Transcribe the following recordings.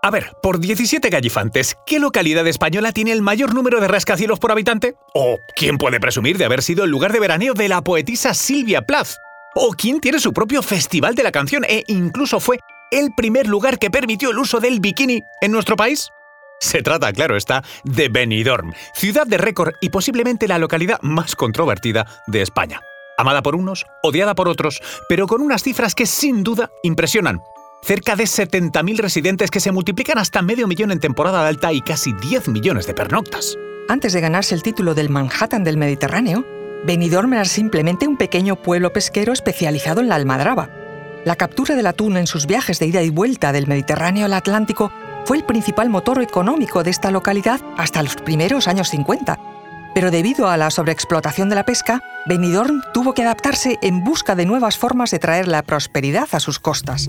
A ver, por 17 gallifantes, ¿qué localidad española tiene el mayor número de rascacielos por habitante? ¿O quién puede presumir de haber sido el lugar de veraneo de la poetisa Silvia Plath? ¿O quién tiene su propio festival de la canción e incluso fue el primer lugar que permitió el uso del bikini en nuestro país? Se trata, claro está, de Benidorm, ciudad de récord y posiblemente la localidad más controvertida de España. Amada por unos, odiada por otros, pero con unas cifras que sin duda impresionan. Cerca de 70.000 residentes que se multiplican hasta medio millón en temporada alta y casi 10 millones de pernoctas. Antes de ganarse el título del Manhattan del Mediterráneo, Benidorm era simplemente un pequeño pueblo pesquero especializado en la almadraba. La captura del atún en sus viajes de ida y vuelta del Mediterráneo al Atlántico fue el principal motor económico de esta localidad hasta los primeros años 50. Pero debido a la sobreexplotación de la pesca, Benidorm tuvo que adaptarse en busca de nuevas formas de traer la prosperidad a sus costas.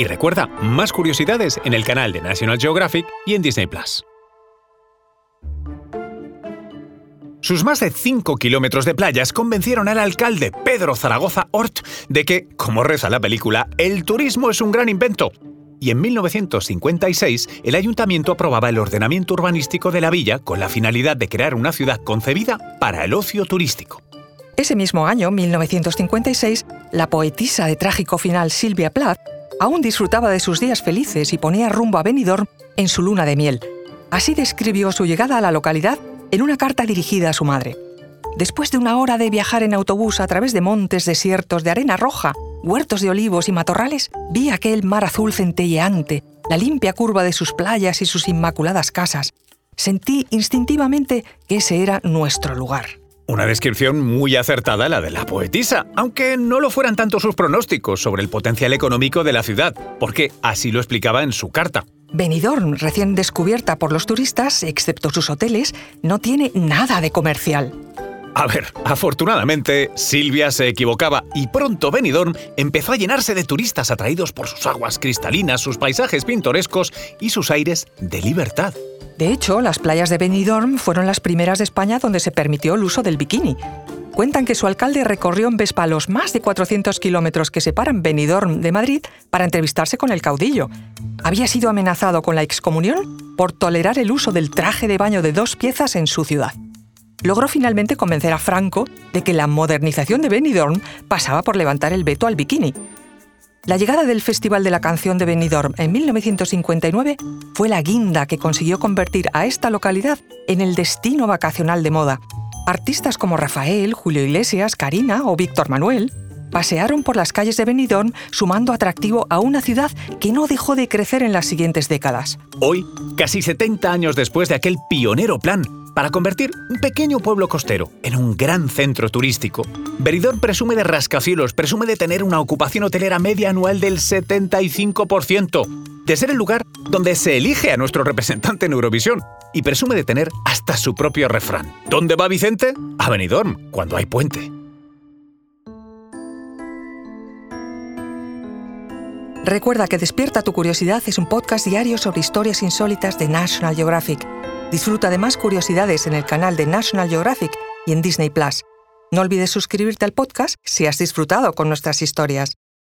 Y recuerda, más curiosidades en el canal de National Geographic y en Disney Plus. Sus más de 5 kilómetros de playas convencieron al alcalde Pedro Zaragoza Hort de que, como reza la película, el turismo es un gran invento. Y en 1956 el ayuntamiento aprobaba el ordenamiento urbanístico de la villa con la finalidad de crear una ciudad concebida para el ocio turístico. Ese mismo año, 1956, la poetisa de trágico final Silvia Plath aún disfrutaba de sus días felices y ponía rumbo a Benidorm en su luna de miel. Así describió su llegada a la localidad en una carta dirigida a su madre. Después de una hora de viajar en autobús a través de montes desiertos de arena roja, huertos de olivos y matorrales, vi aquel mar azul centelleante, la limpia curva de sus playas y sus inmaculadas casas. Sentí instintivamente que ese era nuestro lugar. Una descripción muy acertada la de la poetisa, aunque no lo fueran tanto sus pronósticos sobre el potencial económico de la ciudad, porque así lo explicaba en su carta. Benidorm, recién descubierta por los turistas, excepto sus hoteles, no tiene nada de comercial. A ver, afortunadamente, Silvia se equivocaba y pronto Benidorm empezó a llenarse de turistas atraídos por sus aguas cristalinas, sus paisajes pintorescos y sus aires de libertad. De hecho, las playas de Benidorm fueron las primeras de España donde se permitió el uso del bikini. Cuentan que su alcalde recorrió en Vespa los más de 400 kilómetros que separan Benidorm de Madrid para entrevistarse con el caudillo. Había sido amenazado con la excomunión por tolerar el uso del traje de baño de dos piezas en su ciudad. Logró finalmente convencer a Franco de que la modernización de Benidorm pasaba por levantar el veto al bikini, la llegada del Festival de la Canción de Benidorm en 1959 fue la guinda que consiguió convertir a esta localidad en el destino vacacional de moda. Artistas como Rafael, Julio Iglesias, Karina o Víctor Manuel pasearon por las calles de Benidorm sumando atractivo a una ciudad que no dejó de crecer en las siguientes décadas. Hoy, casi 70 años después de aquel pionero plan para convertir un pequeño pueblo costero en un gran centro turístico, Benidorm presume de rascacielos, presume de tener una ocupación hotelera media anual del 75%, de ser el lugar donde se elige a nuestro representante en Eurovisión y presume de tener hasta su propio refrán. ¿Dónde va Vicente? A Benidorm, cuando hay puente. Recuerda que Despierta tu Curiosidad es un podcast diario sobre historias insólitas de National Geographic. Disfruta de más curiosidades en el canal de National Geographic y en Disney Plus. No olvides suscribirte al podcast si has disfrutado con nuestras historias.